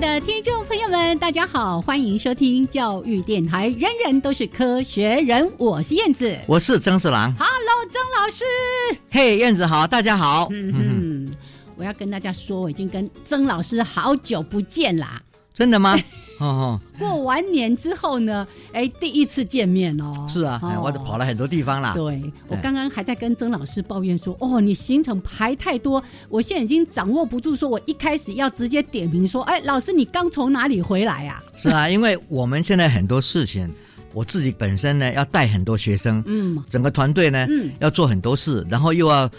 的听众朋友们，大家好，欢迎收听教育电台，人人都是科学人，我是燕子，我是曾四郎，Hello，曾老师，嘿，燕子好，大家好，嗯嗯，我要跟大家说，我已经跟曾老师好久不见啦，真的吗？哦，过完年之后呢，哎，第一次见面哦。是啊，我都跑了很多地方啦。对，我刚刚还在跟曾老师抱怨说，哦，你行程排太多，我现在已经掌握不住，说我一开始要直接点名说，哎，老师你刚从哪里回来呀？是啊，因为我们现在很多事情，我自己本身呢要带很多学生，嗯，整个团队呢，嗯，要做很多事，然后又要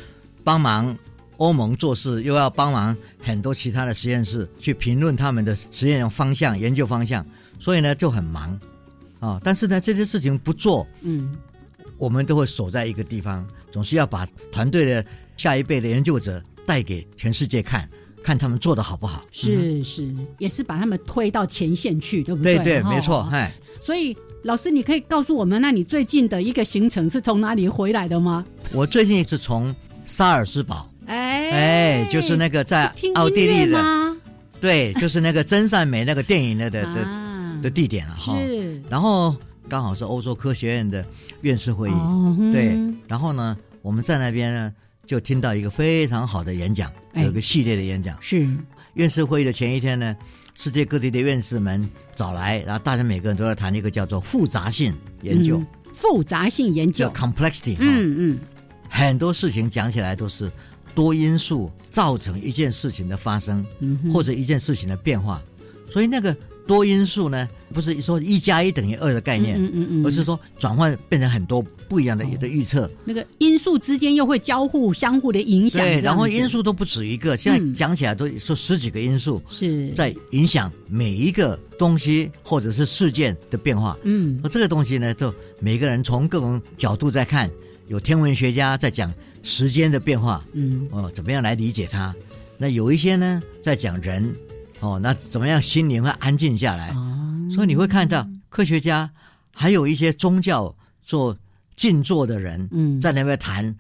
帮忙。欧盟做事又要帮忙很多其他的实验室去评论他们的实验方向、研究方向，所以呢就很忙啊。但是呢这些事情不做，嗯，我们都会守在一个地方，总是要把团队的下一辈的研究者带给全世界看，看他们做的好不好。是是，也是把他们推到前线去，对不对？对对，没错。哎，所以老师，你可以告诉我们，那你最近的一个行程是从哪里回来的吗？我最近是从萨尔斯堡。哎，就是那个在奥地利的，对，就是那个真善美那个电影的的的的地点了哈。然后刚好是欧洲科学院的院士会议，对。然后呢，我们在那边呢，就听到一个非常好的演讲，有一个系列的演讲。是院士会议的前一天呢，世界各地的院士们找来，然后大家每个人都在谈一个叫做复杂性研究。复杂性研究，complexity。嗯嗯，很多事情讲起来都是。多因素造成一件事情的发生，或者一件事情的变化，所以那个多因素呢，不是说一加一等于二的概念，而是说转换变成很多不一样的的预测。那个因素之间又会交互相互的影响，对，然后因素都不止一个，现在讲起来都说十几个因素是在影响每一个东西或者是事件的变化。嗯，那这个东西呢，就每个人从各种角度在看，有天文学家在讲。时间的变化，嗯，哦，怎么样来理解它？那有一些呢，在讲人，哦，那怎么样心灵会安静下来？哦所以你会看到科学家，还有一些宗教做静坐的人，嗯，在那边谈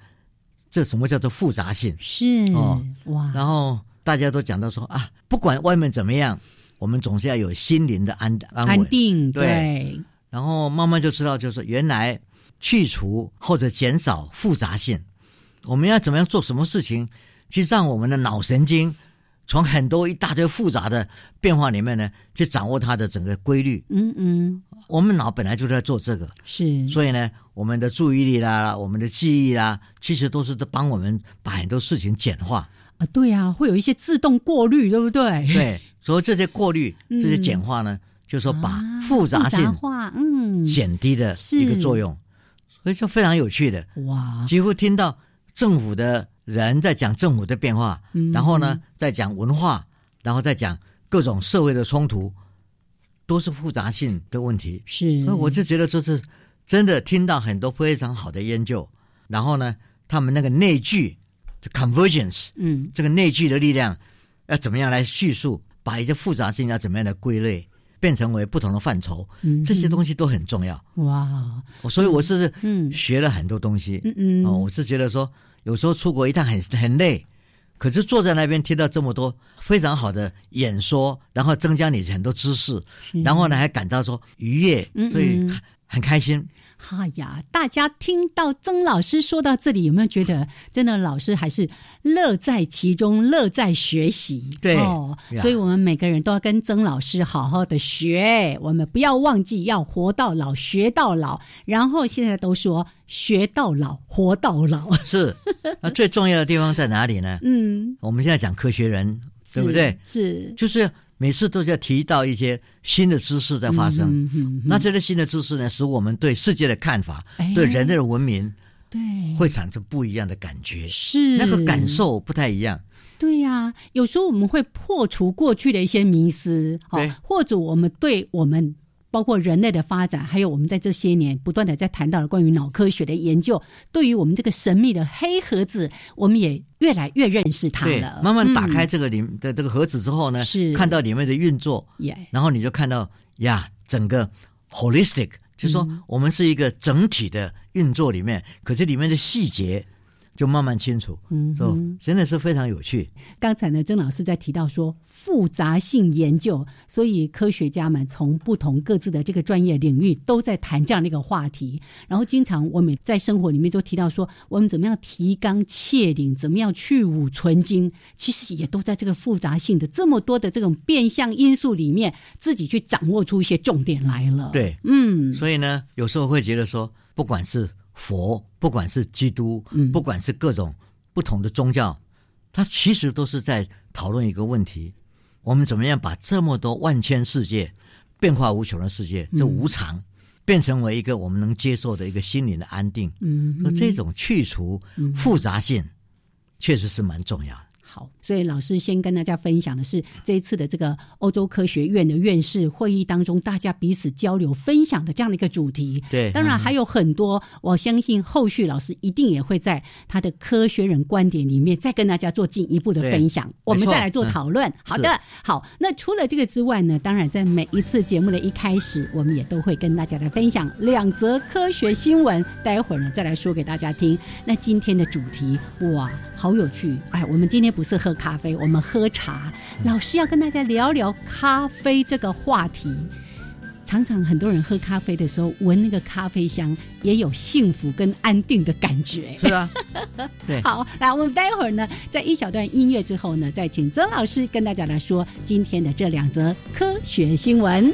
这什么叫做复杂性？是哦，哇！然后大家都讲到说啊，不管外面怎么样，我们总是要有心灵的安安安定，对。然后慢慢就知道，就是原来去除或者减少复杂性。我们要怎么样做什么事情，去让我们的脑神经从很多一大堆复杂的变化里面呢，去掌握它的整个规律。嗯嗯，我们脑本来就在做这个，是。所以呢，我们的注意力啦，我们的记忆啦，其实都是在帮我们把很多事情简化。啊，对呀，会有一些自动过滤，对不对？对，所以这些过滤、这些简化呢，就是说把复杂性化，嗯，减低的一个作用。所以说非常有趣的，哇，几乎听到。政府的人在讲政府的变化，然后呢，在讲文化，然后再讲各种社会的冲突，都是复杂性的问题。是，所以我就觉得这是真的听到很多非常好的研究，然后呢，他们那个内聚，convergence，嗯，这个内聚的力量要怎么样来叙述，把一些复杂性要怎么样的归类，变成为不同的范畴，嗯这些东西都很重要。哇，所以我是嗯。学了很多东西。嗯。嗯哦，我是觉得说，有时候出国一趟很很累，可是坐在那边听到这么多非常好的演说，然后增加你很多知识，然后呢还感到说愉悦，嗯所以嗯很开心。哈呀，大家听到曾老师说到这里，有没有觉得真的老师还是乐在其中，乐在学习？对哦，所以我们每个人都要跟曾老师好好的学，我们不要忘记要活到老，学到老。然后现在都说学到老，活到老。是，那最重要的地方在哪里呢？嗯，我们现在讲科学人，对不对？是就是每次都是要提到一些新的知识在发生。嗯嗯嗯那这些新的知识呢，使我们对世界的看法、哎对人类的文明对，会产生不一样的感觉，是那个感。受不太一样。对呀、有时候我们会破除过去的一些迷思，哦或者我们对我们包括人类的发展，还有我们在这些年不断的在谈到的关于脑科学的研究，对于我们这个神秘的黑盒子，我们也越来越认识它对了。，慢慢打嗯开这个里的这个盒子之后呢，是看到里面的运作，然后你就看到呀，整个 holistic，就是说嗯。我们是一个整体的运作里面，可是里面的细节就慢慢清楚，嗯 so, 真的是非常有趣。刚才呢，曾老师在提到说复杂性研究，所以科学家们从不同各自的这个专业领域都在谈这样的一个话题。然后经常我们在生活里面就提到说，我们怎么样提纲挈领，怎么样去芜存精，其实也都在这个复杂性的这么多的这种变相因素里面，自己去掌握出一些重点来了。，对，嗯，所以呢，有时候会觉得说，不管是佛，不管是基督，嗯不管是各种不同的宗教，它其实都是在讨论一个问题：我们怎么样把这么多万千世界、变化无穷的世界，这嗯无常，变成为一个我们能接受的一个心灵的安定。嗯那这种去除嗯复杂性，确实是蛮重要的。好，所以老师先跟大家分享的是这一次的这个欧洲科学院的院士会议当中，大家彼此交流分享的这样的一个主题。对嗯当然还有很多，我相信后续老师一定也会在他的科学人观点里面再跟大家做进一步的分享，我们再来做嗯讨论。好的，好，那除了这个之外呢，当然在每一次节目的一开始，我们也都会跟大家来分享两则科学新闻，待会儿呢再来说给大家听。那今天的主题哇，好有趣！哎，我们今天不是喝咖啡，我们喝茶。老师要跟大家聊聊咖啡这个话题。常常很多人喝咖啡的时候，闻那个咖啡香，也有幸福跟安定的感觉。是啊，对，好，来，我们待会儿呢，在一小段音乐之后呢，再请曾老师跟大家来说今天的这两则科学新闻。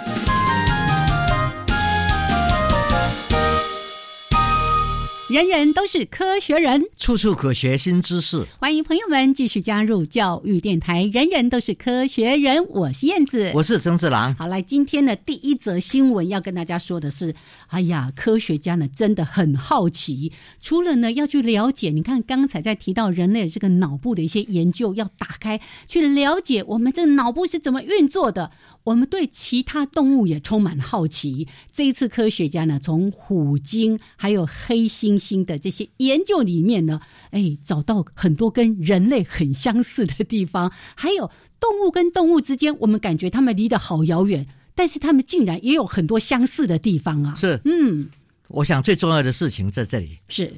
人人都是科学人，处处可学新知识。欢迎朋友们继续加入教育电台。人人都是科学人，我是燕子，我是曾志郎。好，来今天的第一则新闻要跟大家说的是，哎呀，科学家呢真的很好奇，除了呢要去了解，你看刚才在提到人类这个脑部的一些研究，要打开去了解我们这个脑部是怎么运作的。我们对其他动物也充满好奇。这一次科学家呢，从虎鲸还有黑猩猩的这些研究里面呢，哎，找到很多跟人类很相似的地方。还有动物跟动物之间，我们感觉它们离得好遥远，但是它们竟然也有很多相似的地方啊！是，嗯，我想最重要的事情在这里是，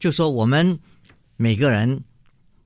就说我们每个人。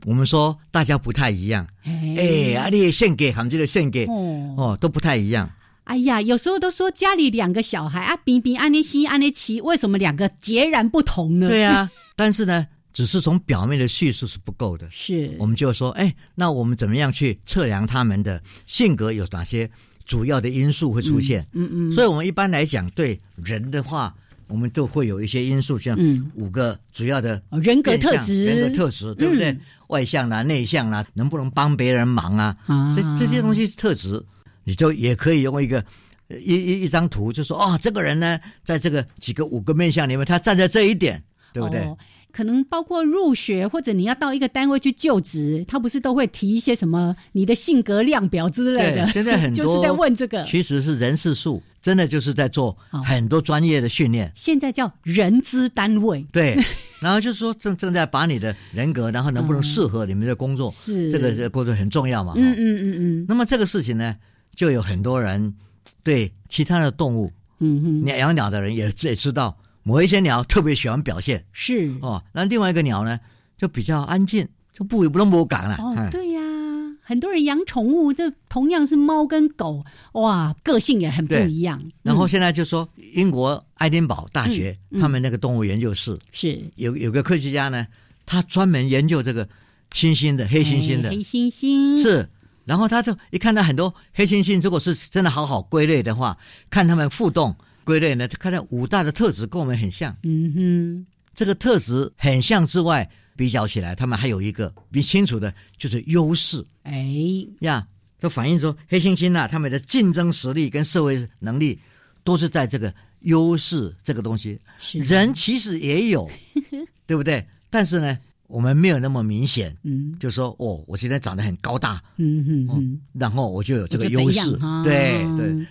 我们说大家不太一样，哎，阿里献给他们这个献给哦，都不太一样。哎呀，有时候都说家里两个小孩啊，比比安尼西安尼奇，为什么两个截然不同呢？对啊，但是呢，只是从表面的叙述是不够的。是，我们就说，哎，那我们怎么样去测量他们的性格有哪些主要的因素会出现？嗯嗯。所以我们一般来讲，对人的话。我们都会有一些因素，像五个主要的人格特质，人格特质，对不对？外向啦，内向啦，能不能帮别人忙啊？这这些东西特质，你就也可以用一个一一一张图，就说哦，这个人呢，在这个几个五个面相里面，他站在这一点，对不对？可能包括入学或者你要到一个单位去就职，他不是都会提一些什么你的性格量表之类的？现在很多 就是在问这个，其实是人事数，真的就是在做很多专业的训练。现在叫人资单位，对，然后就是说正正在把你的人格，然后能不能适合你们的工作，是这个这个工作很重要嘛？嗯嗯嗯嗯。那么这个事情呢，就有很多人对其他的动物，嗯哼，鸟养鸟的人也也知道。某一些鸟特别喜欢表现，是哦。那另外一个鸟呢，就比较安静，就不不那么敢了。哦，对呀，很多人养宠物，这同样是猫跟狗，哇，个性也很不一样。然后现在就说，英国爱丁堡大学他们那个动物研究室是有有个科学家呢，他专门研究这个猩猩的黑猩猩的黑猩猩是。然后他就一看到很多黑猩猩，如果是真的好好归类的话，看他们互动。归类呢，就看到五大的特质跟我们很像。嗯哼，这个特质很像之外，比较起来，他们还有一个比清楚的，就是优势。哎呀，都反映出黑猩猩啊，他们的竞争实力跟社会能力，都是在这个优势这个东西。人其实也有，对不对？但是呢，我们没有那么明显。嗯，就说哦，我现在长得很高大。嗯哼，然后我就有这个优势。对对。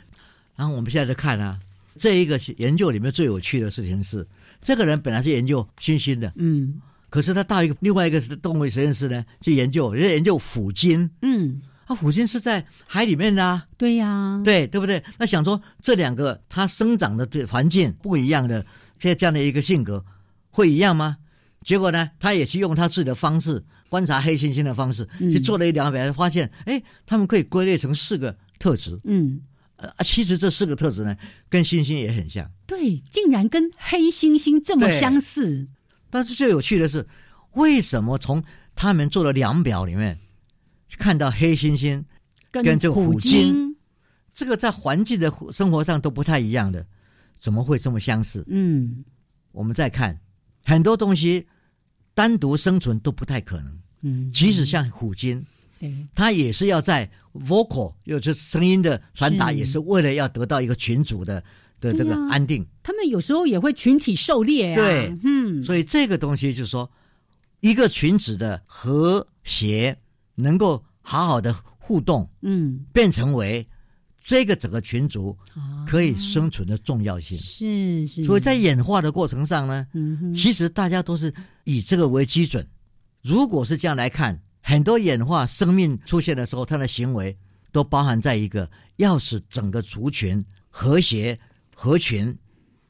然后我们现在在看啊。这一个研究里面最有趣的事情是，这个人本来是研究猩猩的，嗯，可是他到一个另外一个动物实验室呢，去研究，人家研究虎鲸，嗯，啊，虎鲸是在海里面的，对呀，对对不对？那想说这两个它生长的环境不一样的，这这样的一个性格会一样吗？结果呢，他也去用他自己的方式观察黑猩猩的方式去做了一两百，发现，哎，他们可以归类成四个特质，嗯。啊，其实这四个特质呢，跟猩猩也很像。对，竟然跟黑猩猩这么相似。但是最有趣的是，为什么从他们做的量表里面看到黑猩猩跟这个虎鲸，这个在环境的生活上都不太一样的，怎么会这么相似？嗯，我们再看很多东西单独生存都不太可能。嗯，即使像虎鲸。它也是要在 vocal，就是声音的传达，也是为了要得到一个群组的的这个安定。他们有时候也会群体狩猎啊。对，嗯，所以这个东西就是说，一个群体的和谐，能够好好的互动，嗯，变成为这个整个群族可以生存的重要性。是是。所以在演化的过程上呢，嗯，其实大家都是以这个为基准。如果是这样来看。很多演化生命出现的时候，它的行为都包含在一个要使整个族群和谐合群，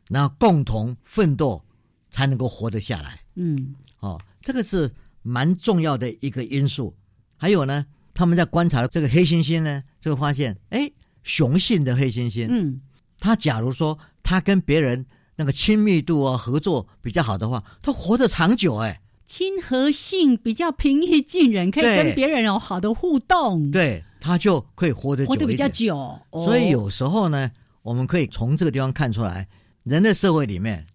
然后共同奋斗，才能够活得下来。嗯，哦，这个是蛮重要的一个因素。还有呢，他们在观察这个黑猩猩呢，就会发现，哎，雄性的黑猩猩，嗯，它假如说它跟别人那个亲密度啊合作比较好的话，它活得长久，哎。亲和性比较平易近人，可以跟别人有好的互动，对，他就可以活得活得比较久。所以有时候呢，我们可以从这个地方看出来，人的社会里面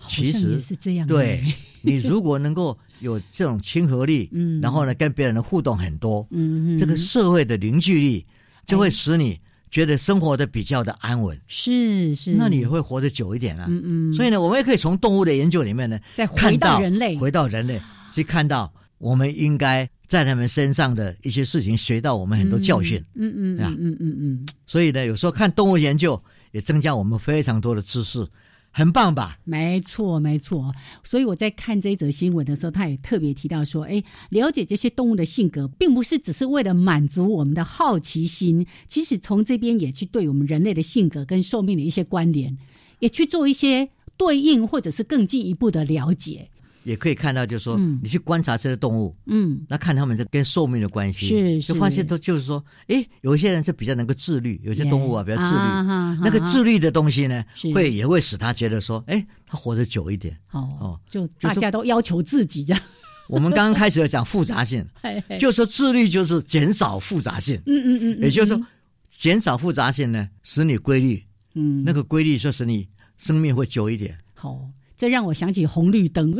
其实是这样。对你如果能够有这种亲和力，嗯，然后呢跟别人的互动很多，嗯，这个社会的凝聚力就会使你。觉得生活的比较的安稳，是是，那你也会活得久一点啊。嗯嗯。所以呢，我们也可以从动物的研究里面呢，再回到人类，回到人类，去看到我们应该在他们身上的一些事情，学到我们很多教训。嗯嗯嗯嗯嗯嗯。所以呢，有时候看动物研究也增加我们非常多的知识。很棒吧？没错，没错。所以我在看这一则新闻的时候，他也特别提到说：“哎，了解这些动物的性格，并不是只是为了满足我们的好奇心，其实从这边也去对我们人类的性格跟寿命的一些关联，也去做一些对应，或者是更进一步的了解。”也可以看到，就是说，你去观察这些动物，嗯，那看他们这跟寿命的关系，是就发现都就是说，哎，有一些人是比较能够自律，有些动物啊比较自律，那个自律的东西呢，会也会使他觉得说，哎，他活得久一点。哦，就大家都要求自己这样。我们刚刚开始讲复杂性，就是说自律就是减少复杂性，嗯嗯嗯，也就是说，减少复杂性呢，使你规律，嗯，那个规律就使你生命会久一点。好，这让我想起红绿灯。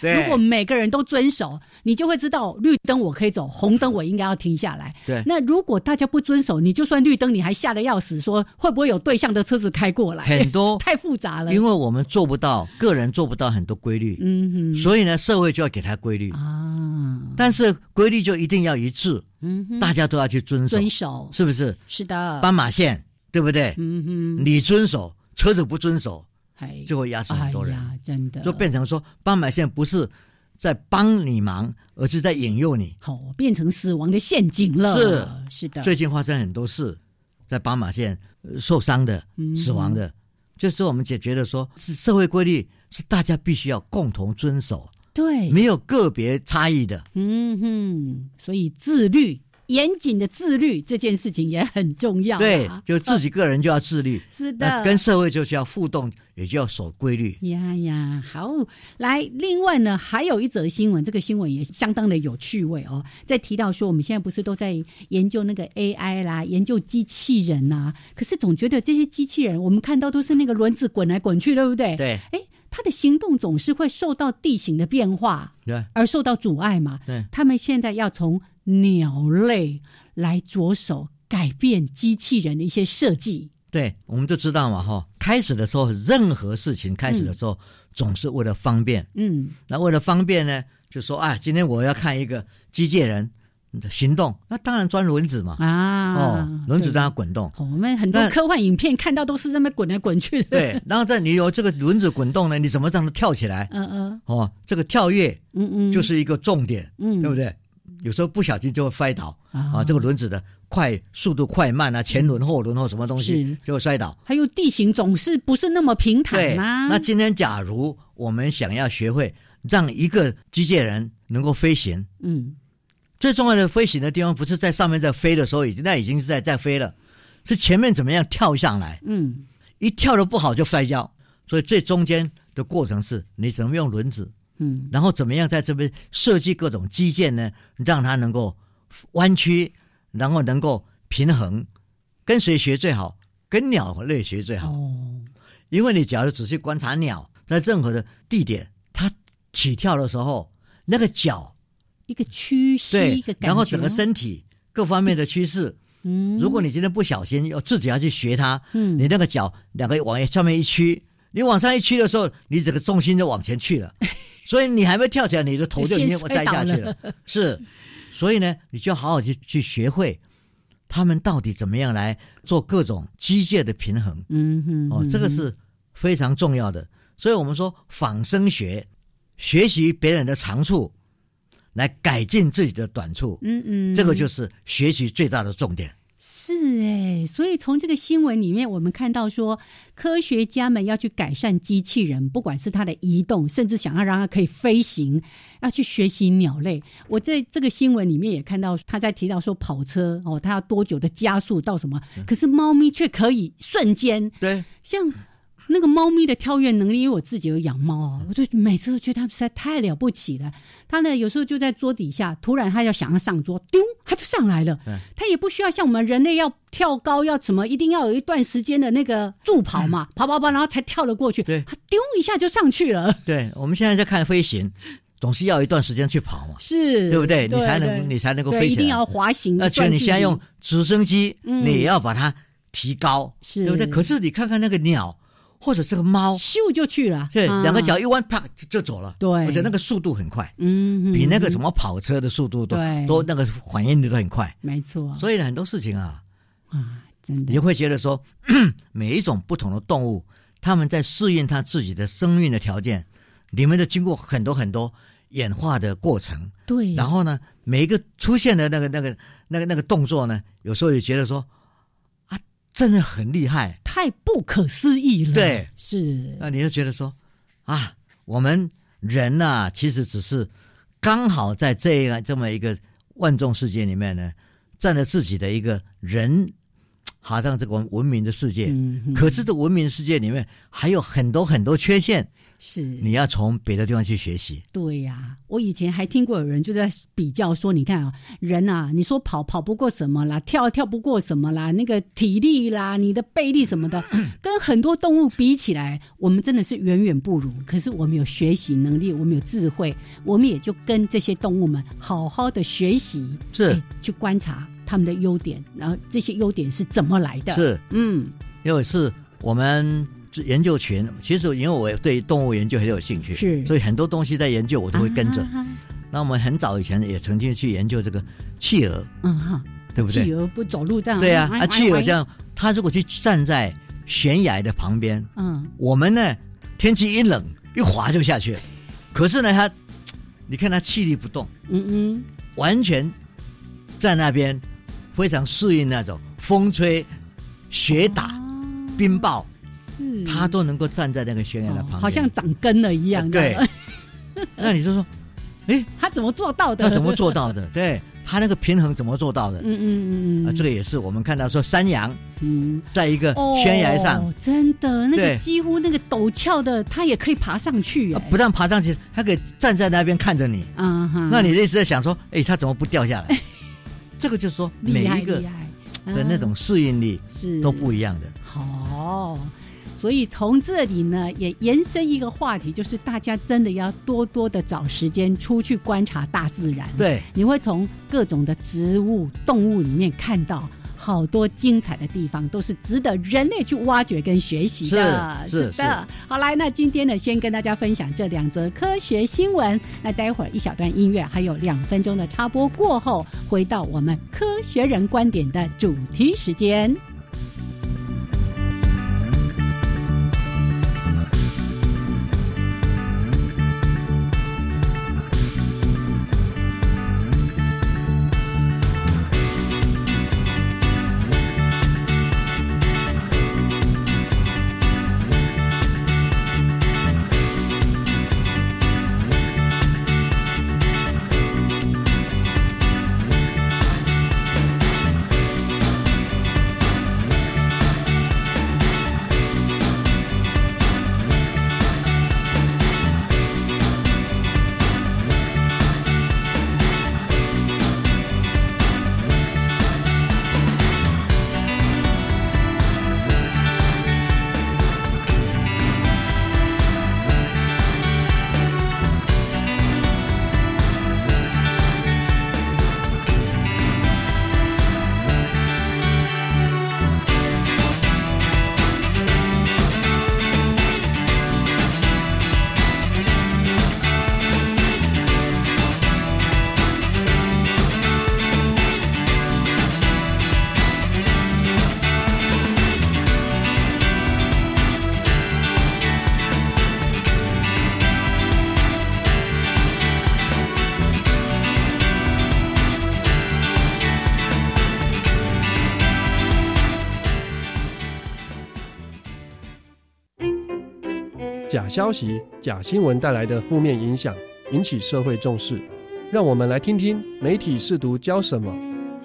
如果每个人都遵守，你就会知道绿灯我可以走，红灯我应该要停下来。对，那如果大家不遵守，你就算绿灯，你还吓得要死，说会不会有对向的车子开过来？很多 太复杂了，因为我们做不到，个人做不到很多规律。嗯哼，所以呢，社会就要给他规律啊。但是规律就一定要一致，嗯哼，大家都要去遵守，遵守是不是？是的，斑马线对不对？嗯哼，你遵守，车子不遵守。就会压死很多人，真的就变成说，斑马线不是在帮你忙，而是在引诱你，好变成死亡的陷阱了。是是的，最近发生很多事，在斑马线受伤的、死亡的，就是我们解决的说，是社会规律是大家必须要共同遵守，对，没有个别差异的。嗯哼，所以自律。严谨的自律这件事情也很重要。对，就自己个人就要自律。是的，跟社会就是要互动，也就要守规律。呀呀，好，来，另外呢，还有一则新闻，这个新闻也相当的有趣味哦。在提到说，我们现在不是都在研究那个 AI 啦，研究机器人呐？可是总觉得这些机器人，我们看到都是那个轮子滚来滚去，对不对？对。哎，它的行动总是会受到地形的变化，对，而受到阻碍嘛。对。他们现在要从鸟类来着手改变机器人的一些设计。对，我们就知道嘛，哈。开始的时候，任何事情开始的时候，总是为了方便。嗯。那为了方便呢，就说啊，今天我要看一个机械人的行动，那当然钻轮子嘛。啊。哦，轮子让它滚动。我们很多科幻影片看到都是那么滚来滚去的。对。然后在你有这个轮子滚动呢，你怎么让它跳起来？嗯嗯。哦，这个跳跃，嗯嗯，就是一个重点，嗯，对不对？有时候不小心就会摔倒啊！这个轮子的快速度快慢啊，前轮后轮或什么东西就会摔倒。还有地形总是不是那么平坦啊。那今天假如我们想要学会让一个机械人能够飞行，嗯，最重要的飞行的地方不是在上面在飞的时候已经那已经是在在飞了，是前面怎么样跳上来？嗯，一跳的不好就摔跤。所以最中间的过程是你怎么用轮子。嗯，然后怎么样在这边设计各种基建呢？让它能够弯曲，然后能够平衡。跟谁学最好？跟鸟类学最好。哦，因为你假如仔细观察鸟，在任何的地点，它起跳的时候，那个脚一个屈膝，一个然后整个身体各方面的趋势。嗯，如果你今天不小心要自己要去学它，嗯，你那个脚两个往上面一屈，你往上一屈的时候，你整个重心就往前去了。所以你还没跳起来，你的头就已经栽下去了。是，所以呢，你就要好好去去学会，他们到底怎么样来做各种机械的平衡。嗯哼，哦，这个是非常重要的。所以我们说仿生学，学习别人的长处，来改进自己的短处。嗯嗯，这个就是学习最大的重点。是哎，所以从这个新闻里面，我们看到说，科学家们要去改善机器人，不管是它的移动，甚至想要让它可以飞行，要去学习鸟类。我在这个新闻里面也看到，他在提到说，跑车哦，它要多久的加速到什么？可是猫咪却可以瞬间对，像那个猫咪的跳跃能力，因为我自己有养猫啊，我就每次都觉得它们实在太了不起了。它呢，有时候就在桌底下，突然它要想要上桌，丢，它就上来了。它也不需要像我们人类要跳高，要怎么一定要有一段时间的那个助跑嘛，跑跑跑，然后才跳得过去。对，它丢一下就上去了。对，我们现在在看飞行，总是要一段时间去跑嘛，是对不对？你才能你才能够飞起来。一定要滑行。而且你现在用直升机，你也要把它提高，对不对？可是你看看那个鸟。或者是个猫咻就去了，对，两个脚一弯，啪就走了。对，而且那个速度很快，嗯，比那个什么跑车的速度都都那个反应力都很快。没错。所以很多事情啊，啊，真的，你会觉得说，每一种不同的动物，它们在适应它自己的生命的条件，里面的经过很多很多演化的过程。对。然后呢，每一个出现的那个那个那个那个动作呢，有时候也觉得说。真的很厉害，太不可思议了。对，是。那你就觉得说，啊，我们人呐，其实只是刚好在这样这么一个万众世界里面呢，站在自己的一个人，好像这个文明的世界。可是这文明世界里面还有很多很多缺陷。是，你要从别的地方去学习。对呀，我以前还听过有人就在比较说，你看啊，人啊，你说跑跑不过什么啦，跳跳不过什么啦，那个体力啦，你的背力什么的，跟很多动物比起来，我们真的是远远不如。可是我们有学习能力，我们有智慧，我们也就跟这些动物们好好的学习，是去观察他们的优点，然后这些优点是怎么来的？是，嗯，因为是我们。研究群，其实因为我对动物研究很有兴趣，是，所以很多东西在研究我都会跟着。那我们很早以前也曾经去研究这个企鹅，嗯哈，对不对？企鹅不走路这样？对啊，啊，企鹅这样，它如果去站在悬崖的旁边，嗯，我们呢，天气一冷，一滑就下去了。可是呢，它，你看它气力不动，嗯嗯，完全在那边非常适应那种风吹、雪打、冰暴。是，他都能够站在那个悬崖的旁边，好像长根了一样。对，那你就说，哎，他怎么做到的？他怎么做到的？对他那个平衡怎么做到的？嗯嗯嗯嗯，啊，这个也是我们看到说山羊，嗯，在一个悬崖上，真的那个几乎那个陡峭的，他也可以爬上去。不但爬上去，他可以站在那边看着你。嗯哈，那你的意思在想说，哎，他怎么不掉下来？这个就是说，每一个的那种适应力是都不一样的。好。所以从这里呢，也延伸一个话题，就是大家真的要多多的找时间出去观察大自然。对，你会从各种的植物、动物里面看到好多精彩的地方，都是值得人类去挖掘跟学习的。是的，好来，那今天呢，先跟大家分享这两则科学新闻。那待会儿一小段音乐，还有两分钟的插播过后，回到我们科学人观点的主题时间。消息、假新闻带来的负面影响引起社会重视，让我们来听听媒体试图教什么，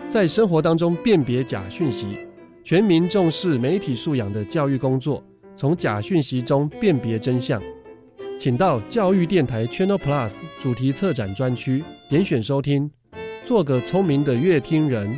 在生活当中辨别假讯息，全民重视媒体素养的教育工作。从假讯息中辨别真相。请到教育电台 Channel Plus 主题策展专区点选收听，做个聪明的乐听人。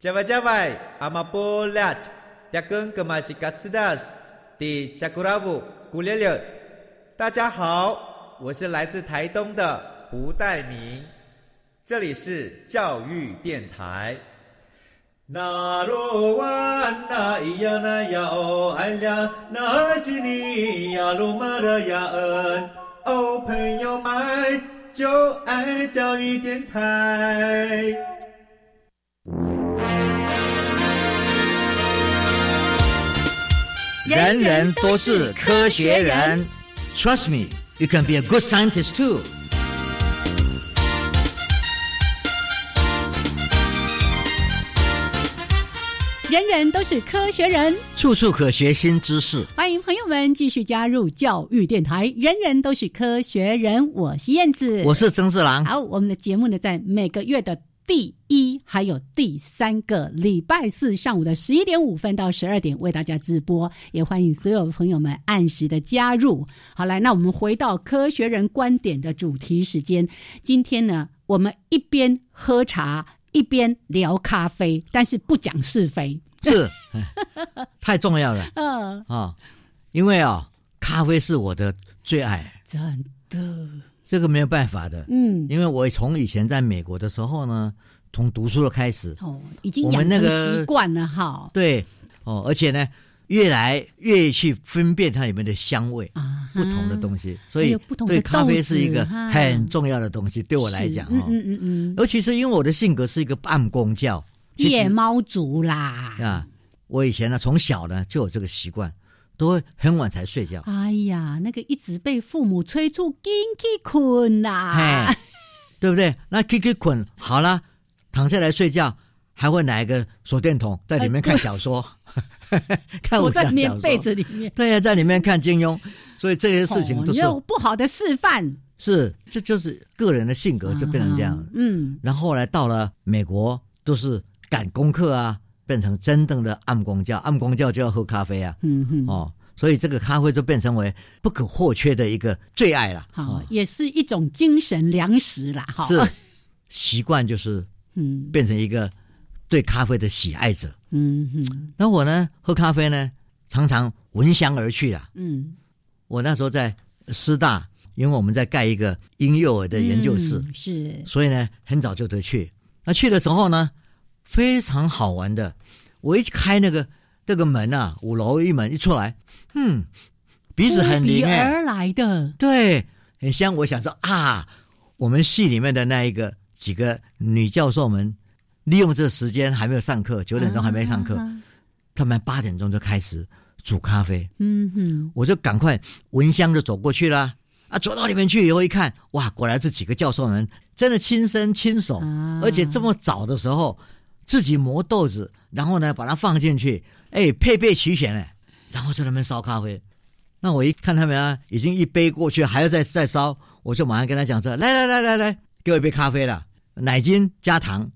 加外加外，阿玛波拉，扎根格玛西卡斯达斯，迪加古拉布古列列。大家好，我是来自台东的胡代明，这里是教育电台。那罗哇那咿呀那呀哦哎呀，那是你呀鲁玛的呀恩哦，朋友们就爱教育电台。人人都是科学人，Trust me, you can be a good scientist too。人人都是科学人，处处可学新知识。欢迎朋友们继续加入教育电台。人人都是科学人，我是燕子，我是曾志郎。好，我们的节目呢，在每个月的。第一，还有第三个礼拜四上午的十一点五分到十二点为大家直播，也欢迎所有朋友们按时的加入。好，来，那我们回到科学人观点的主题时间。今天呢，我们一边喝茶一边聊咖啡，但是不讲是非，是 太重要了。嗯啊，因为啊，咖啡是我的最爱，真的。这个没有办法的，嗯，因为我从以前在美国的时候呢，从读书的开始，哦，已经养成习惯了哈。对，哦，而且呢，越来越去分辨它里面的香味啊，不同的东西，所以对咖啡是一个很重要的东西。对我来讲，哈，嗯嗯嗯，尤其是因为我的性格是一个半公教夜猫族啦，啊，我以前呢从小呢就有这个习惯。都会很晚才睡觉。哎呀，那个一直被父母催促进去困呐，对不对？那进去困好了，躺下来睡觉，还会拿一个手电筒在里面看小说，看我在棉被子里面。对呀，在里面看金庸，所以这些事情都是不好的示范。是，这就是个人的性格就变成这样。嗯，然后来到了美国，都是赶功课啊。变成真正的暗光教，暗光教就要喝咖啡啊，嗯哼，哦，所以这个咖啡就变成为不可或缺的一个最爱了，好，也是一种精神粮食啦，哈，是。习惯就是，嗯，变成一个对咖啡的喜爱者，嗯哼，那我呢，喝咖啡呢，常常闻香而去啊，嗯，我那时候在师大，因为我们在盖一个婴幼儿的研究室，是，所以呢，很早就得去，那去的时候呢。非常好玩的，我一开那个那个门啊，五楼一门一出来，嗯，鼻子很灵而来的，对，很香。我想说啊，我们系里面的那一个几个女教授们，利用这时间还没有上课，九点钟还没上课，他们八点钟就开始煮咖啡。嗯哼，我就赶快闻香就走过去了。啊，走到里面去以后一看，哇，果然这几个教授们真的亲身亲手，而且这么早的时候。自己磨豆子，然后呢，把它放进去，哎，配备齐全了，然后在那边烧咖啡。那我一看他们啊，已经一杯过去，还要再再烧，我就马上跟他讲说：“来来来来来，给我一杯咖啡了，奶精加糖。”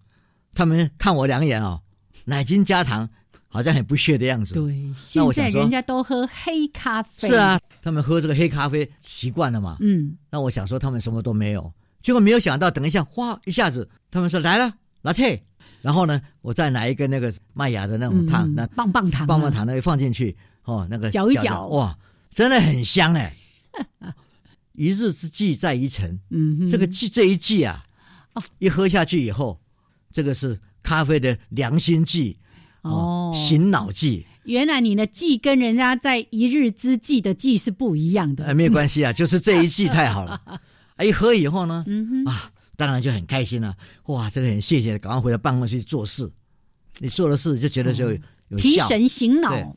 他们看我两眼哦，奶精加糖，好像很不屑的样子。对，现在人家都喝黑咖啡。是啊，他们喝这个黑咖啡习惯了嘛。嗯。那我想说他们什么都没有，结果没有想到，等一下，哗，一下子他们说来了，老铁。然后呢，我再拿一个那个麦芽的那种糖，那棒棒糖，棒棒糖那个放进去，哦，那个搅一搅，哇，真的很香哎！一日之计在于晨，嗯，这个剂这一剂啊，一喝下去以后，这个是咖啡的良心剂哦，醒脑剂。原来你的剂跟人家在一日之计的剂是不一样的。哎，没有关系啊，就是这一剂太好了。一喝以后呢，嗯啊，当然就很开心了。哇，这个很谢谢，赶快回到办公室做事。你做了事就觉得就有提神醒脑。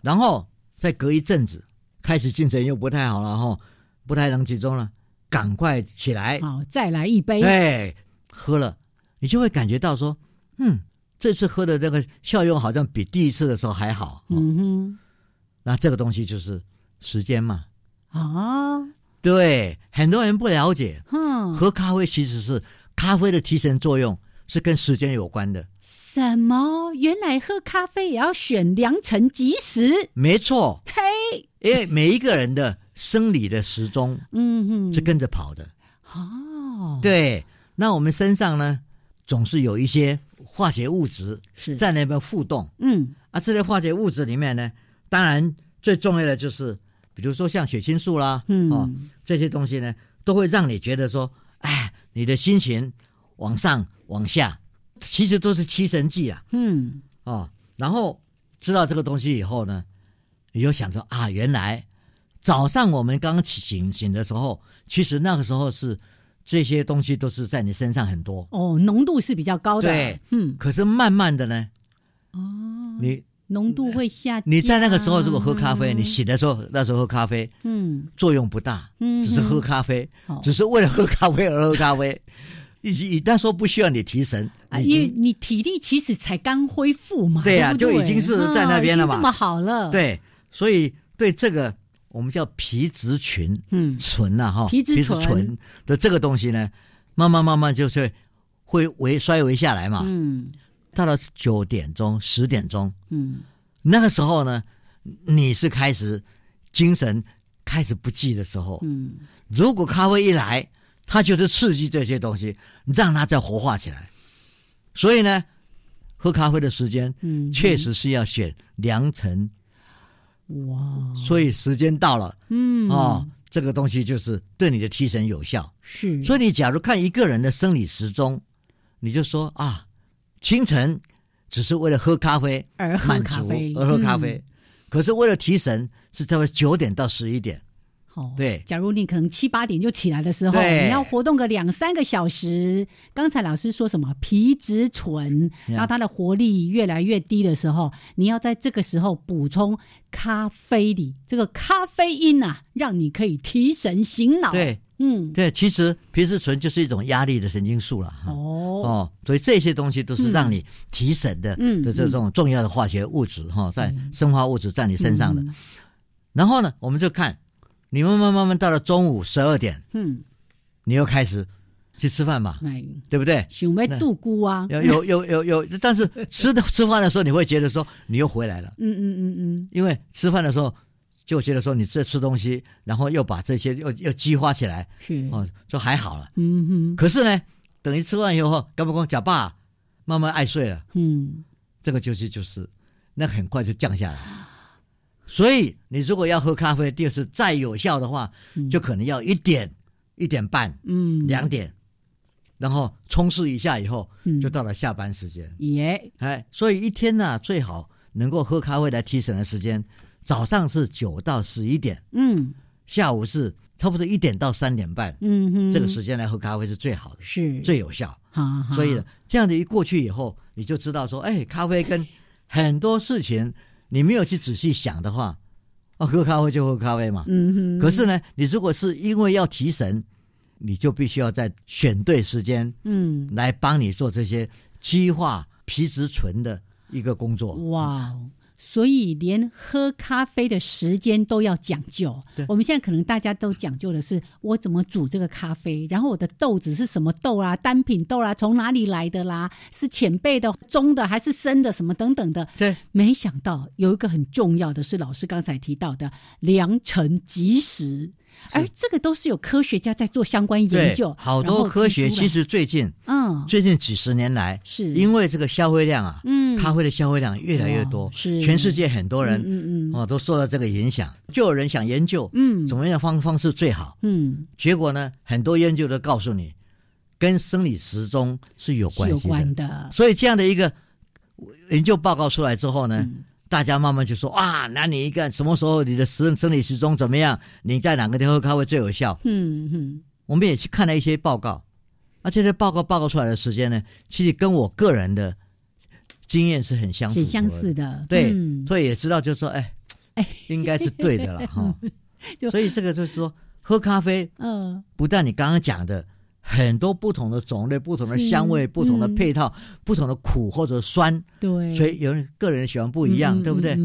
然后再隔一阵子，开始精神又不太好了哈。不太能集中了，赶快起来，好，再来一杯。对，喝了，你就会感觉到说，嗯，这次喝的这个效用好像比第一次的时候还好。嗯哼，那这个东西就是时间嘛。啊，对，很多人不了解。嗯，喝咖啡其实是咖啡的提神作用是跟时间有关的。什么？原来喝咖啡也要选良辰吉时？没错。嘿，因为每一个人的。生理的时钟，嗯哼，是跟着跑的。哦，对，那我们身上呢，总是有一些化学物质是在那边互动。嗯，啊，这些化学物质里面呢，当然最重要的就是，比如说像血清素啦，嗯，哦，这些东西呢，都会让你觉得说，哎，你的心情往上往下，其实都是提神剂啊。嗯，哦，然后知道这个东西以后呢，你就想说啊，原来。早上我们刚刚醒醒的时候，其实那个时候是这些东西都是在你身上很多哦，浓度是比较高的。对，嗯。可是慢慢的呢，哦，你浓度会下降。你在那个时候如果喝咖啡，你醒的时候那时候喝咖啡，嗯，作用不大，嗯，只是喝咖啡，只是为了喝咖啡而喝咖啡，以及那时候不需要你提神，因为你体力其实才刚恢复嘛，对呀，就已经是在那边了嘛，这么好了，对，所以对这个。我们叫皮质醇，嗯，醇呐哈，皮质醇的这个东西呢，慢慢慢慢就是会微衰微下来嘛，嗯，到了九点钟、十点钟，嗯，那个时候呢，你是开始精神开始不济的时候，嗯，如果咖啡一来，它就是刺激这些东西，让它再活化起来，所以呢，喝咖啡的时间，嗯，确实是要选良辰。哇！所以时间到了，嗯，哦，这个东西就是对你的提神有效。是，所以你假如看一个人的生理时钟，你就说啊，清晨只是为了喝咖啡而喝咖啡，而喝咖啡，可是为了提神是在九点到十一点。哦，对，假如你可能七八点就起来的时候，你要活动个两三个小时。刚才老师说什么皮质醇，然后它的活力越来越低的时候，你要在这个时候补充咖啡里这个咖啡因啊，让你可以提神醒脑。对，嗯，对，其实皮质醇就是一种压力的神经素了。哦。哦，所以这些东西都是让你提神的嗯的这种重要的化学物质哈，在生化物质在你身上的。然后呢，我们就看。你慢慢慢慢到了中午十二点，嗯，你又开始去吃饭嘛，对不对？想要度孤啊，有有有有有，但是吃的 吃饭的时候，你会觉得说你又回来了，嗯嗯嗯嗯，因为吃饭的时候就觉得说你在吃东西，然后又把这些又又激发起来，是。哦，就还好了，嗯哼。可是呢，等于吃完以后，干不光假爸慢慢爱睡了，嗯，这个就是就是那很快就降下来。所以，你如果要喝咖啡，第二次再有效的话，就可能要一点、一点半、嗯，两点，然后冲刺一下以后，就到了下班时间。耶，哎，所以一天呢，最好能够喝咖啡来提神的时间，早上是九到十一点，嗯，下午是差不多一点到三点半，嗯哼，这个时间来喝咖啡是最好的，是最有效。所以这样的一过去以后，你就知道说，哎，咖啡跟 很多事情。你没有去仔细想的话，哦，喝咖啡就喝咖啡嘛。嗯哼。可是呢，你如果是因为要提神，你就必须要在选对时间，嗯，来帮你做这些激化皮质醇的一个工作。哇。所以，连喝咖啡的时间都要讲究。我们现在可能大家都讲究的是，我怎么煮这个咖啡，然后我的豆子是什么豆啊，单品豆啊，从哪里来的啦，是浅焙的、中的还是深的，什么等等的。对，没想到有一个很重要的是，老师刚才提到的良辰吉时。而这个都是有科学家在做相关研究，好多科学其实最近，嗯，最近几十年来，是。因为这个消费量啊，嗯，咖啡的消费量越来越多，是。全世界很多人，嗯嗯，哦，都受到这个影响，就有人想研究，嗯，怎么样方方式最好，嗯，结果呢，很多研究都告诉你，跟生理时钟是有关系的，所以这样的一个研究报告出来之后呢。大家慢慢就说啊，那你一个什么时候你的生生理时钟怎么样？你在哪个地方喝咖啡最有效？嗯嗯，我们也去看了一些报告，而且这些报告报告出来的时间呢，其实跟我个人的经验是很相很相似的。对，所以也知道就是说，哎哎，应该是对的了哈。所以这个就是说，喝咖啡，嗯，不但你刚刚讲的。很多不同的种类、不同的香味、不同的配套、不同的苦或者酸，对，所以有人个人喜欢不一样，对不对？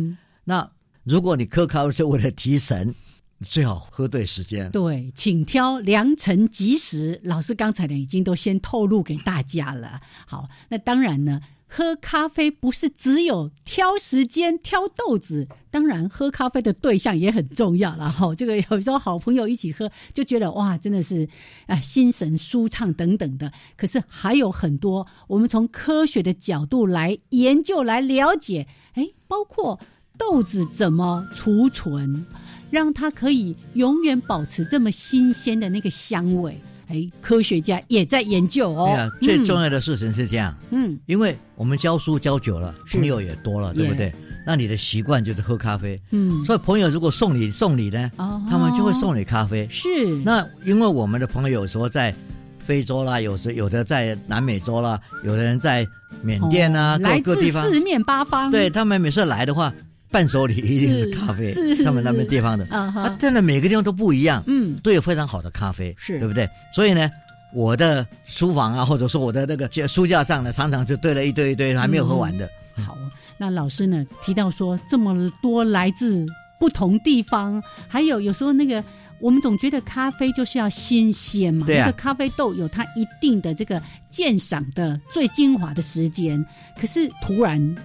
那如果你喝咖啡是为了提神，最好喝对时间。对，请挑良辰吉时。老师刚才呢已经都先透露给大家了。好，那当然呢。喝咖啡不是只有挑时间挑豆子，当然喝咖啡的对象也很重要了哈。这个有时候好朋友一起喝，就觉得哇，真的是啊心神舒畅等等的。可是还有很多，我们从科学的角度来研究来了解，哎，包括豆子怎么储存，让它可以永远保持这么新鲜的那个香味。哎，科学家也在研究哦。对啊，最重要的事情是这样。嗯，因为我们教书教久了，朋友也多了，对不对？那你的习惯就是喝咖啡。嗯，所以朋友如果送礼送礼呢，他们就会送你咖啡。是。那因为我们的朋友有时候在非洲啦，有时有的在南美洲啦，有的人在缅甸啊，各个地方，四面八方。对他们每次来的话。伴手礼一定是咖啡，是他们那边地方的啊，真的每个地方都不一样，嗯，都有非常好的咖啡，是对不对？所以呢，我的书房啊，或者说我的那个书架上呢，常常就堆了一堆一堆还没有喝完的。好，那老师呢提到说这么多来自不同地方，还有有时候那个我们总觉得咖啡就是要新鲜嘛，那个咖啡豆有它一定的这个鉴赏的最精华的时间，可是突然。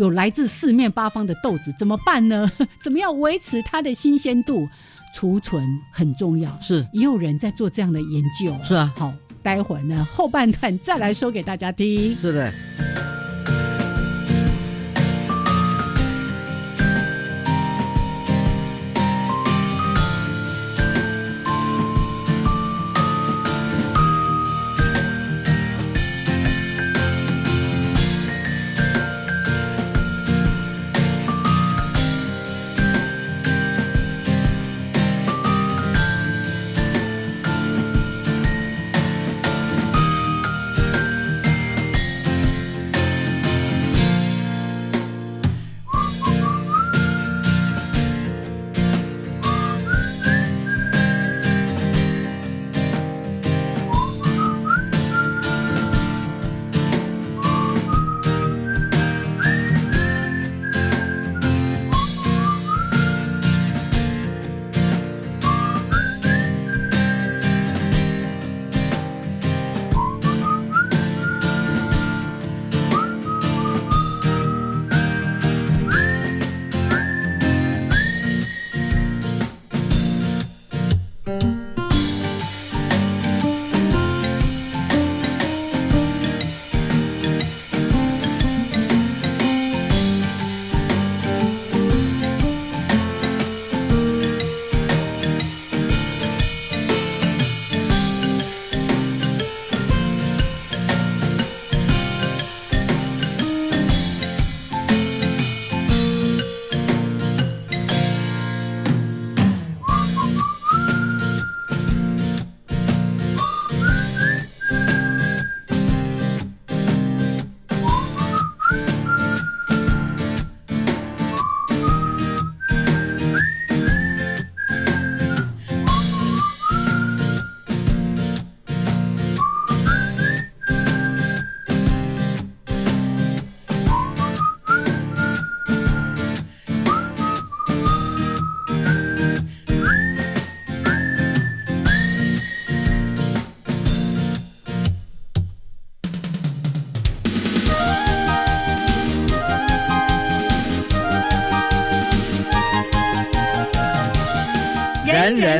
有来自四面八方的豆子怎么办呢？怎么样维持它的新鲜度？储存很重要，是也有人在做这样的研究。是啊，好，待会儿呢后半段再来说给大家听。是的。人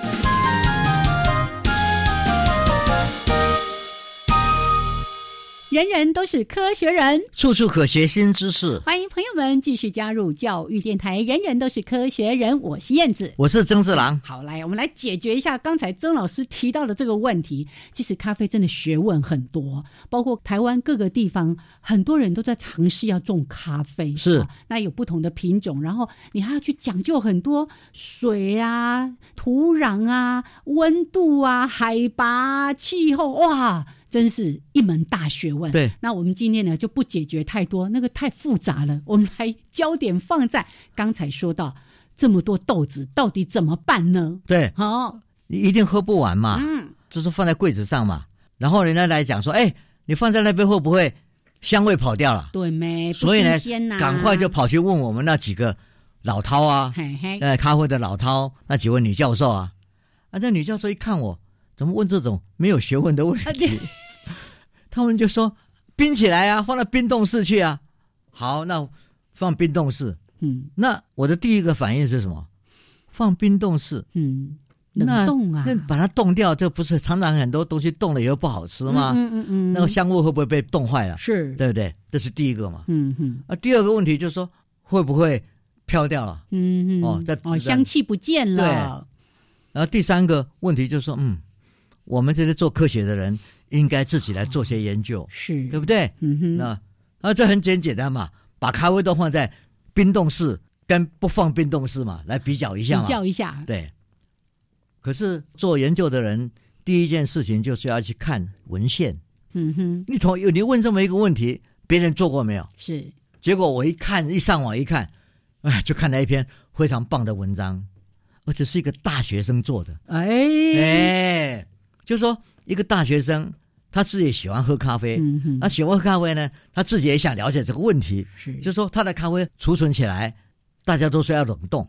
人人都是科学人，处处可学新知识。欢迎朋友们继续加入教育电台。人人都是科学人，我是燕子，我是曾志郎。好，来，我们来解决一下刚才曾老师提到的这个问题。其实咖啡真的学问很多，包括台湾各个地方，很多人都在尝试要种咖啡。是，那有不同的品种，然后你还要去讲究很多水啊、土壤啊、温度啊、海拔、气候，哇！真是一门大学问。对，那我们今天呢就不解决太多，那个太复杂了。我们来焦点放在刚才说到这么多豆子，到底怎么办呢？对，好，你一定喝不完嘛。嗯，就是放在柜子上嘛。然后人家来讲说，哎，你放在那边会不会香味跑掉了？对没？所以呢，赶快就跑去问我们那几个老饕啊，呃，咖啡的老饕那几位女教授啊。啊，那女教授一看我，怎么问这种没有学问的问题？他们就说冰起来啊，放到冰冻室去啊。好，那放冰冻室。嗯，那我的第一个反应是什么？放冰冻室。嗯，冷冻啊。那把它冻掉，这不是常常很多东西冻了以后不好吃吗？嗯嗯嗯。那个香味会不会被冻坏了？是，对不对？这是第一个嘛。嗯嗯。啊，第二个问题就是说会不会飘掉了？嗯嗯。哦，在哦，香气不见了。对。然后第三个问题就是说，嗯，我们这些做科学的人。应该自己来做些研究，是对不对？嗯哼，那啊，这很简简单嘛，把咖啡豆放在冰冻室跟不放冰冻室嘛，来比较一下比较一下，对。可是做研究的人，第一件事情就是要去看文献。嗯哼，你同你问这么一个问题，别人做过没有？是。结果我一看，一上网一看，哎，就看到一篇非常棒的文章，而且是一个大学生做的。哎哎，就说一个大学生。他自己喜欢喝咖啡，他喜欢喝咖啡呢，他自己也想了解这个问题，是，就说他的咖啡储存起来，大家都说要冷冻，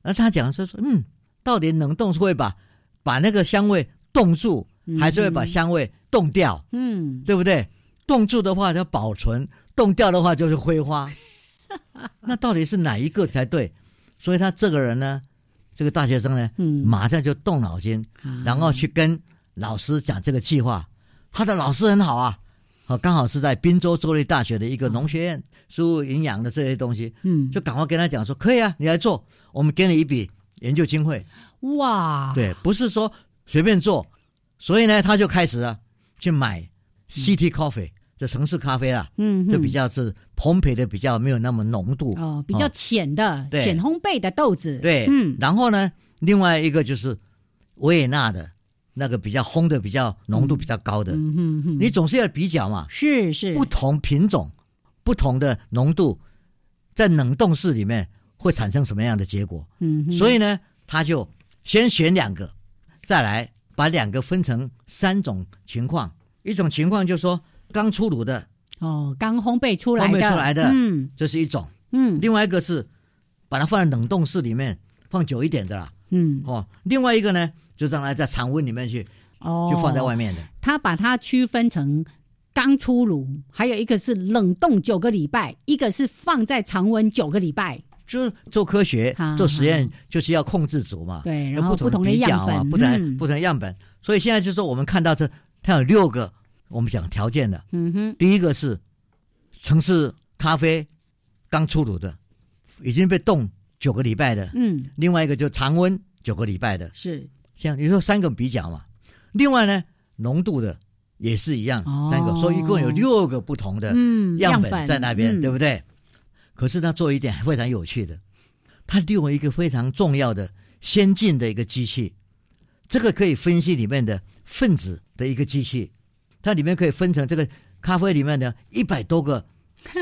那他讲说说，嗯，到底冷冻是会把把那个香味冻住，还是会把香味冻掉？嗯，对不对？冻住的话叫保存，冻掉的话就是挥发，那到底是哪一个才对？所以他这个人呢，这个大学生呢，嗯，马上就动脑筋，然后去跟老师讲这个计划。他的老师很好啊，好刚好是在滨州州立大学的一个农学院，输入营养的这些东西，嗯，就赶快跟他讲说，可以啊，你来做，我们给你一笔研究经费。哇，对，不是说随便做，所以呢，他就开始啊去买 City Coffee 这城市咖啡啦，嗯，就比较是烘焙的比较没有那么浓度。哦，比较浅的浅烘焙的豆子，对，嗯，然后呢，另外一个就是维也纳的。那个比较烘的、比较浓度比较高的，你总是要比较嘛。是是，不同品种、不同的浓度，在冷冻室里面会产生什么样的结果？嗯，所以呢，他就先选两个，再来把两个分成三种情况。一种情况就是说刚出炉的，哦，刚烘焙出来的，烘焙出来的，嗯，这是一种。嗯，另外一个是把它放在冷冻室里面放久一点的啦。嗯，哦，另外一个呢？就让它在常温里面去，哦，就放在外面的。他把它区分成刚出炉，还有一个是冷冻九个礼拜，一个是放在常温九个礼拜。就是做科学、做实验，就是要控制组嘛。对，然后不同的样本，不同不同样本。所以现在就是说，我们看到这，它有六个我们讲条件的。嗯哼。第一个是城市咖啡刚出炉的，已经被冻九个礼拜的。嗯。另外一个就常温九个礼拜的。是。像你说三个比较嘛，另外呢，浓度的也是一样，三个，所以一共有六个不同的样本在那边，对不对？可是他做一点非常有趣的，他利用一个非常重要的、先进的一个机器，这个可以分析里面的分子的一个机器，它里面可以分成这个咖啡里面的一百多个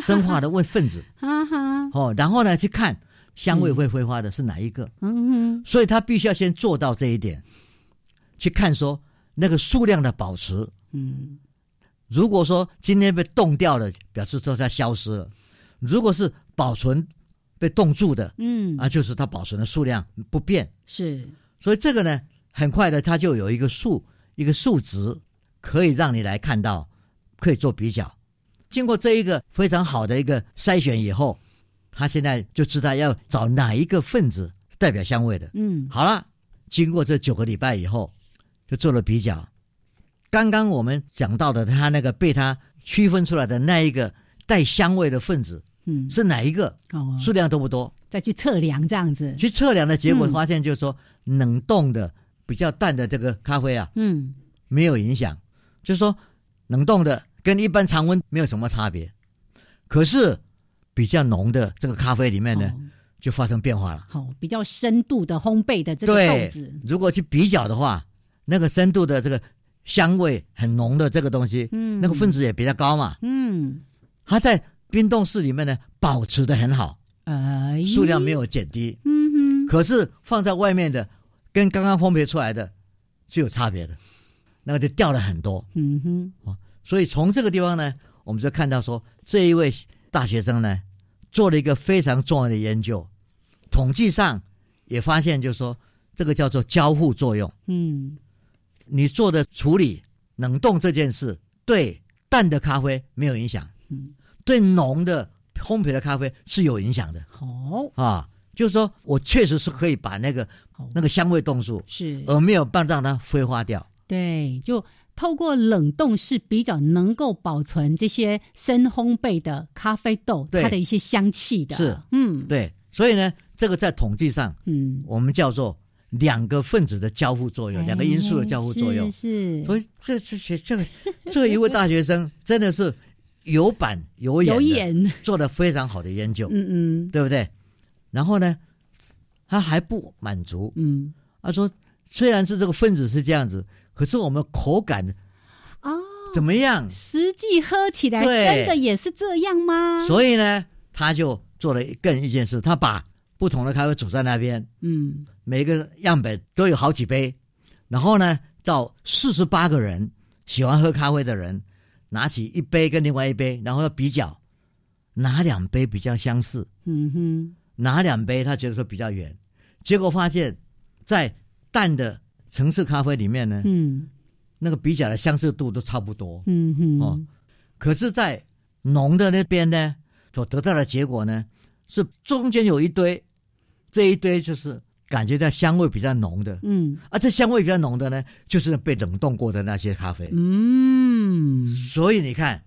生化的问分子，哦，然后呢去看。香味会挥发的是哪一个？嗯嗯，所以他必须要先做到这一点，去看说那个数量的保持。嗯，如果说今天被冻掉了，表示说它消失了；如果是保存被冻住的，嗯，啊，就是它保存的数量不变。是，所以这个呢，很快的，它就有一个数，一个数值，可以让你来看到，可以做比较。经过这一个非常好的一个筛选以后。他现在就知道要找哪一个分子代表香味的。嗯，好了，经过这九个礼拜以后，就做了比较。刚刚我们讲到的，他那个被他区分出来的那一个带香味的分子，嗯，是哪一个？哦，数量多不多？再去测量这样子，去测量的结果发现，就是说冷冻的比较淡的这个咖啡啊，嗯，没有影响，就是说冷冻的跟一般常温没有什么差别。可是比较浓的这个咖啡里面呢，就发生变化了。好，比较深度的烘焙的这个豆子，如果去比较的话，那个深度的这个香味很浓的这个东西，嗯，那个分子也比较高嘛，嗯，它在冰冻室里面呢保持的很好，哎，数量没有减低，嗯哼，可是放在外面的跟刚刚烘焙出来的是有差别的，那个就掉了很多，嗯哼，哦，所以从这个地方呢，我们就看到说这一位大学生呢做了一个非常重要的研究，统计上也发现，就是说这个叫做交互作用，嗯，你做的处理冷冻这件事对淡的咖啡没有影响，嗯，对浓的烘焙的咖啡是有影响的，好。啊，就是说我确实是可以把那个那个香味冻住，是，而没有办法让它挥发掉，对，就。透过冷冻是比较能够保存这些深烘焙的咖啡豆它的一些香气的，是，嗯，对，所以呢，这个在统计上，嗯，我们叫做两个分子的交互作用，两个因素的交互作用，是，所以这这这这个这一位大学生真的是有板有眼，有眼，做的非常好的研究，嗯嗯，对不对？然后呢，他还不满足，嗯，他说虽然是这个分子是这样子。可是我们口感啊怎么样？实际喝起来真的也是这样吗？所以呢，他就做了更一件事，他把不同的咖啡煮在那边，嗯，每个样本都有好几杯，然后呢，找四十八个人喜欢喝咖啡的人，拿起一杯跟另外一杯，然后要比较哪两杯比较相似，嗯哼，哪两杯他觉得说比较远，结果发现，在淡的。城市咖啡里面呢，嗯，那个比较的相似度都差不多，嗯哼，哦，可是，在浓的那边呢，所得到的结果呢，是中间有一堆，这一堆就是感觉到香味比较浓的，嗯，啊，这香味比较浓的呢，就是被冷冻过的那些咖啡，嗯，所以你看，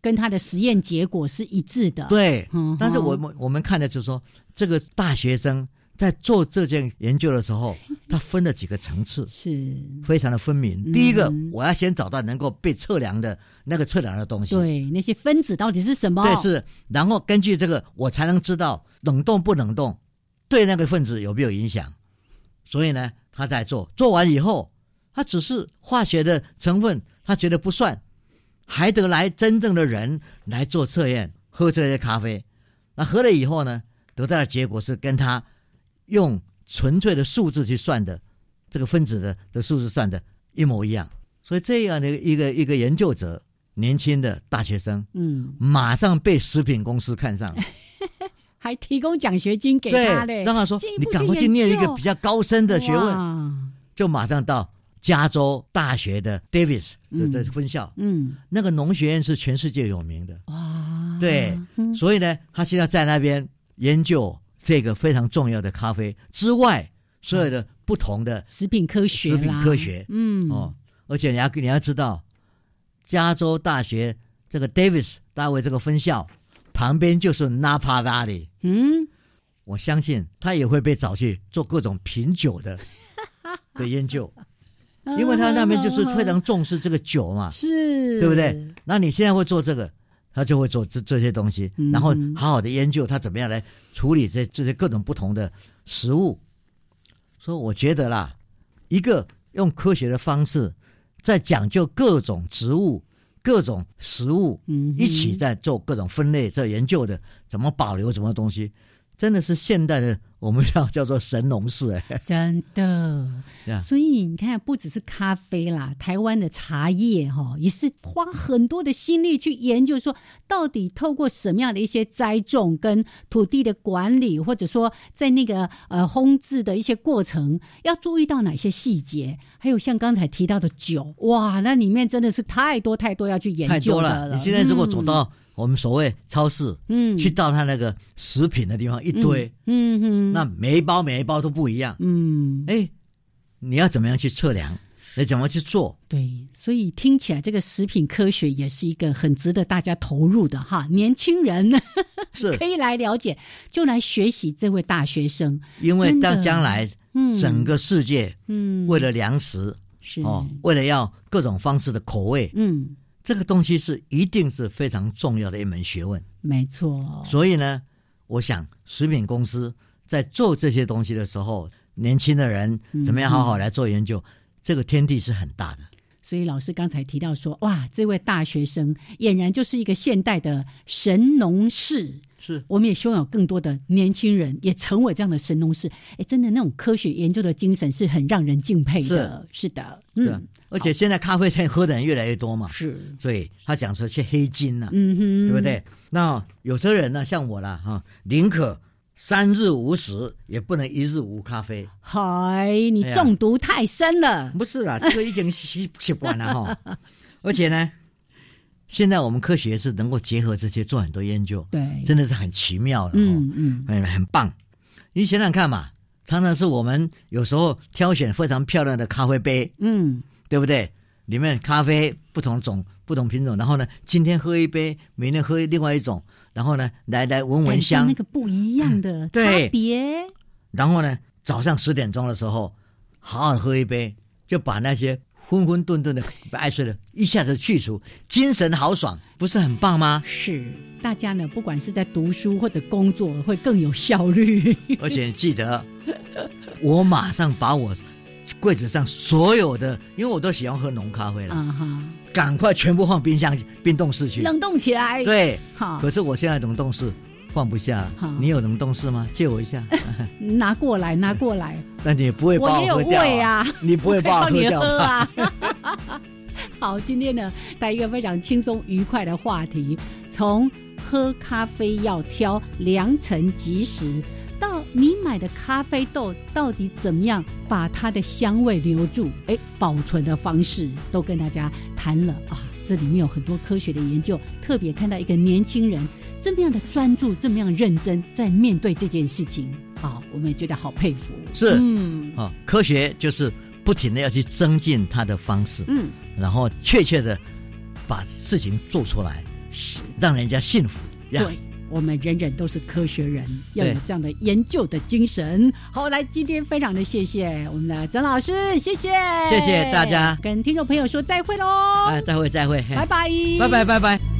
跟他的实验结果是一致的，对，嗯，但是我们我们看的就是说，这个大学生。在做这件研究的时候，他分了几个层次，是非常的分明。第一个，我要先找到能够被测量的那个测量的东西，对，那些分子到底是什么？对，是。然后根据这个，我才能知道冷冻不冷冻对那个分子有没有影响。所以呢，他在做，做完以后，他只是化学的成分，他觉得不算，还得来真正的人来做测验，喝这些咖啡。那喝了以后呢，得到的结果是跟他。用纯粹的数字去算的，这个分子的的数字算的一模一样，所以这样的一个一个研究者，年轻的大学生，嗯，马上被食品公司看上，还提供奖学金给他嘞，让他说你赶快去念一个比较高深的学问，就马上到加州大学的 Davis 的这分校，嗯，那个农学院是全世界有名的，哇，对，所以呢，他现在在那边研究。这个非常重要的咖啡之外，所有的不同的食品科学、食品科学，嗯。哦，而且你要你要知道，加州大学这个 Davis 大卫这个分校旁边就是 Napa Valley，嗯，我相信他也会被找去做各种品酒的 的研究，因为他那边就是非常重视这个酒嘛，是，对不对？那你现在会做这个？他就会做这这些东西，然后好好的研究他怎么样来处理这这些各种不同的食物。所以我觉得啦，一个用科学的方式，在讲究各种植物、各种食物，一起在做各种分类、做研究的，怎么保留什么东西，真的是现代的我们叫叫做神农氏哎，真的。所以你看，不只是咖啡啦，台湾的茶叶哈，也是花很多的心力去研究，说到底透过什么样的一些栽种跟土地的管理，或者说在那个呃烘制的一些过程，要注意到哪些细节？还有像刚才提到的酒，哇，那里面真的是太多太多要去研究的了。你现在如果走到。我们所谓超市，嗯，去到他那个食品的地方一堆，嗯嗯，那每一包每一包都不一样，嗯，哎，你要怎么样去测量？你怎么去做？对，所以听起来这个食品科学也是一个很值得大家投入的哈。年轻人。是。可以来了解，就来学习这位大学生，因为到将来，嗯，整个世界，嗯，为了粮食是。哦，为了要各种方式的口味，嗯。这个东西是一定是非常重要的一门学问，没错。所以呢，我想食品公司在做这些东西的时候，年轻的人怎么样好好来做研究，这个天地是很大的。所以老师刚才提到说，哇，这位大学生俨然就是一个现代的神农氏。是，我们也希望有更多的年轻人也成为这样的神农氏。哎，真的那种科学研究的精神是很让人敬佩的。是的，嗯。而且现在咖啡店喝的人越来越多嘛，是。所以他讲说是黑金了，嗯哼，对不对？那有的人呢，像我啦，哈，宁可。三日无食，也不能一日无咖啡。嗨，你中毒太深了。不是啦，这个已经习习惯了哈。而且呢，现在我们科学是能够结合这些做很多研究，对，真的是很奇妙的，嗯嗯，很很棒。你想想看嘛，常常是我们有时候挑选非常漂亮的咖啡杯，嗯，对不对？里面咖啡不同种、不同品种，然后呢，今天喝一杯，明天喝另外一种。然后呢，来来闻闻香，那个不一样的差别。然后呢，早上十点钟的时候，好好喝一杯，就把那些昏昏沌沌的爱睡了一下子去除，精神豪爽，不是很棒吗？是，大家呢，不管是在读书或者工作，会更有效率。而且记得，我马上把我柜子上所有的，因为我都喜欢喝浓咖啡了。啊哈。赶快全部放冰箱冰冻室去，冷冻起来。对，好。可是我现在冷冻室放不下，你有冷冻室吗？借我一下。拿过来，拿过来。那你不会把我喝掉啊？你不会把我喝掉啊？好，今天呢带一个非常轻松愉快的话题，从喝咖啡要挑良辰吉时。到你买的咖啡豆到底怎么样把它的香味留住？哎，保存的方式都跟大家谈了啊！这里面有很多科学的研究，特别看到一个年轻人这么样的专注，这么样认真在面对这件事情啊，我们也觉得好佩服。是，嗯，啊，科学就是不停的要去增进它的方式，嗯，然后确切的把事情做出来，是让人家信服。对。我们人人都是科学人，要有这样的研究的精神。好，来，今天非常的谢谢我们的曾老师，谢谢，谢谢大家，跟听众朋友说再会喽。哎，再会，再会，拜拜，拜拜，拜拜。